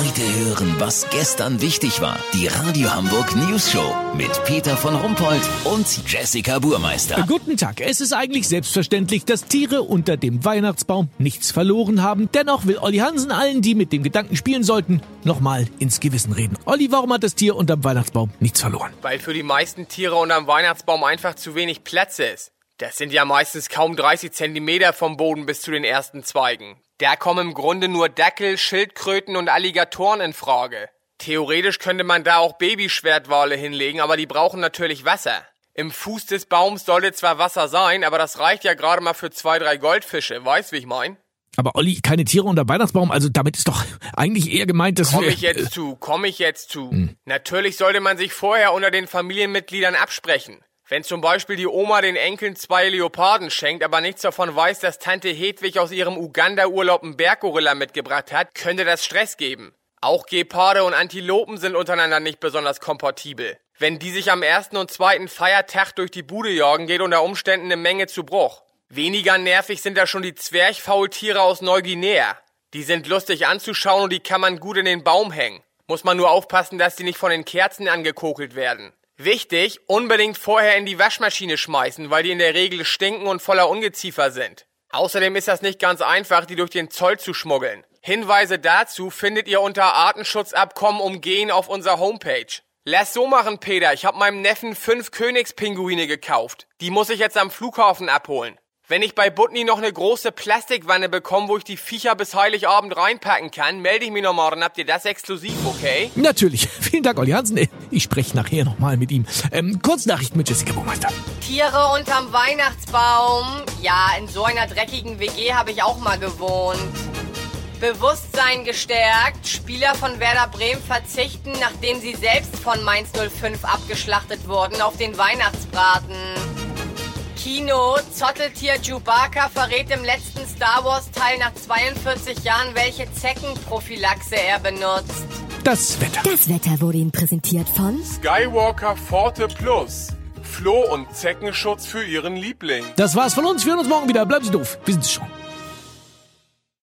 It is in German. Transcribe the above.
Heute hören, was gestern wichtig war. Die Radio Hamburg News Show mit Peter von Rumpold und Jessica Burmeister. Guten Tag. Es ist eigentlich selbstverständlich, dass Tiere unter dem Weihnachtsbaum nichts verloren haben. Dennoch will Olli Hansen allen, die mit dem Gedanken spielen sollten, nochmal ins Gewissen reden. Olli, warum hat das Tier unterm Weihnachtsbaum nichts verloren? Weil für die meisten Tiere unterm Weihnachtsbaum einfach zu wenig Platz ist. Das sind ja meistens kaum 30 Zentimeter vom Boden bis zu den ersten Zweigen. Da kommen im Grunde nur Dackel, Schildkröten und Alligatoren in Frage. Theoretisch könnte man da auch Babyschwertwale hinlegen, aber die brauchen natürlich Wasser. Im Fuß des Baums sollte zwar Wasser sein, aber das reicht ja gerade mal für zwei, drei Goldfische. Weißt, wie ich mein? Aber Olli, keine Tiere unter Weihnachtsbaum, also damit ist doch eigentlich eher gemeint, dass Komm wir... ich jetzt zu, komm ich jetzt zu. Natürlich sollte man sich vorher unter den Familienmitgliedern absprechen. Wenn zum Beispiel die Oma den Enkeln zwei Leoparden schenkt, aber nichts davon weiß, dass Tante Hedwig aus ihrem Uganda-Urlaub einen Berggorilla mitgebracht hat, könnte das Stress geben. Auch Geparde und Antilopen sind untereinander nicht besonders kompatibel. Wenn die sich am ersten und zweiten Feiertag durch die Bude jagen, geht unter Umständen eine Menge zu Bruch. Weniger nervig sind da schon die Zwerchfaultiere aus Neuguinea. Die sind lustig anzuschauen und die kann man gut in den Baum hängen. Muss man nur aufpassen, dass die nicht von den Kerzen angekokelt werden. Wichtig, unbedingt vorher in die Waschmaschine schmeißen, weil die in der Regel stinken und voller Ungeziefer sind. Außerdem ist das nicht ganz einfach, die durch den Zoll zu schmuggeln. Hinweise dazu findet ihr unter Artenschutzabkommen umgehen auf unserer Homepage. Lass so machen, Peter. Ich hab meinem Neffen fünf Königspinguine gekauft. Die muss ich jetzt am Flughafen abholen. Wenn ich bei Butni noch eine große Plastikwanne bekomme, wo ich die Viecher bis Heiligabend reinpacken kann, melde ich mich nochmal, dann habt ihr das exklusiv, okay? Natürlich. Vielen Dank, Olli Hansen. Ich spreche nachher nochmal mit ihm. Ähm, Kurznachricht mit Jessica Burmeister. Tiere unterm Weihnachtsbaum. Ja, in so einer dreckigen WG habe ich auch mal gewohnt. Bewusstsein gestärkt. Spieler von Werder Bremen verzichten, nachdem sie selbst von Mainz 05 abgeschlachtet wurden, auf den Weihnachtsbraten. Kino, Zotteltier Chewbacca verrät im letzten Star Wars Teil nach 42 Jahren, welche Zeckenprophylaxe er benutzt. Das Wetter. Das Wetter wurde Ihnen präsentiert von Skywalker Forte Plus. Floh- und Zeckenschutz für Ihren Liebling. Das war's von uns. Wir hören uns morgen wieder. Bleiben Sie doof. Wir sind's schon.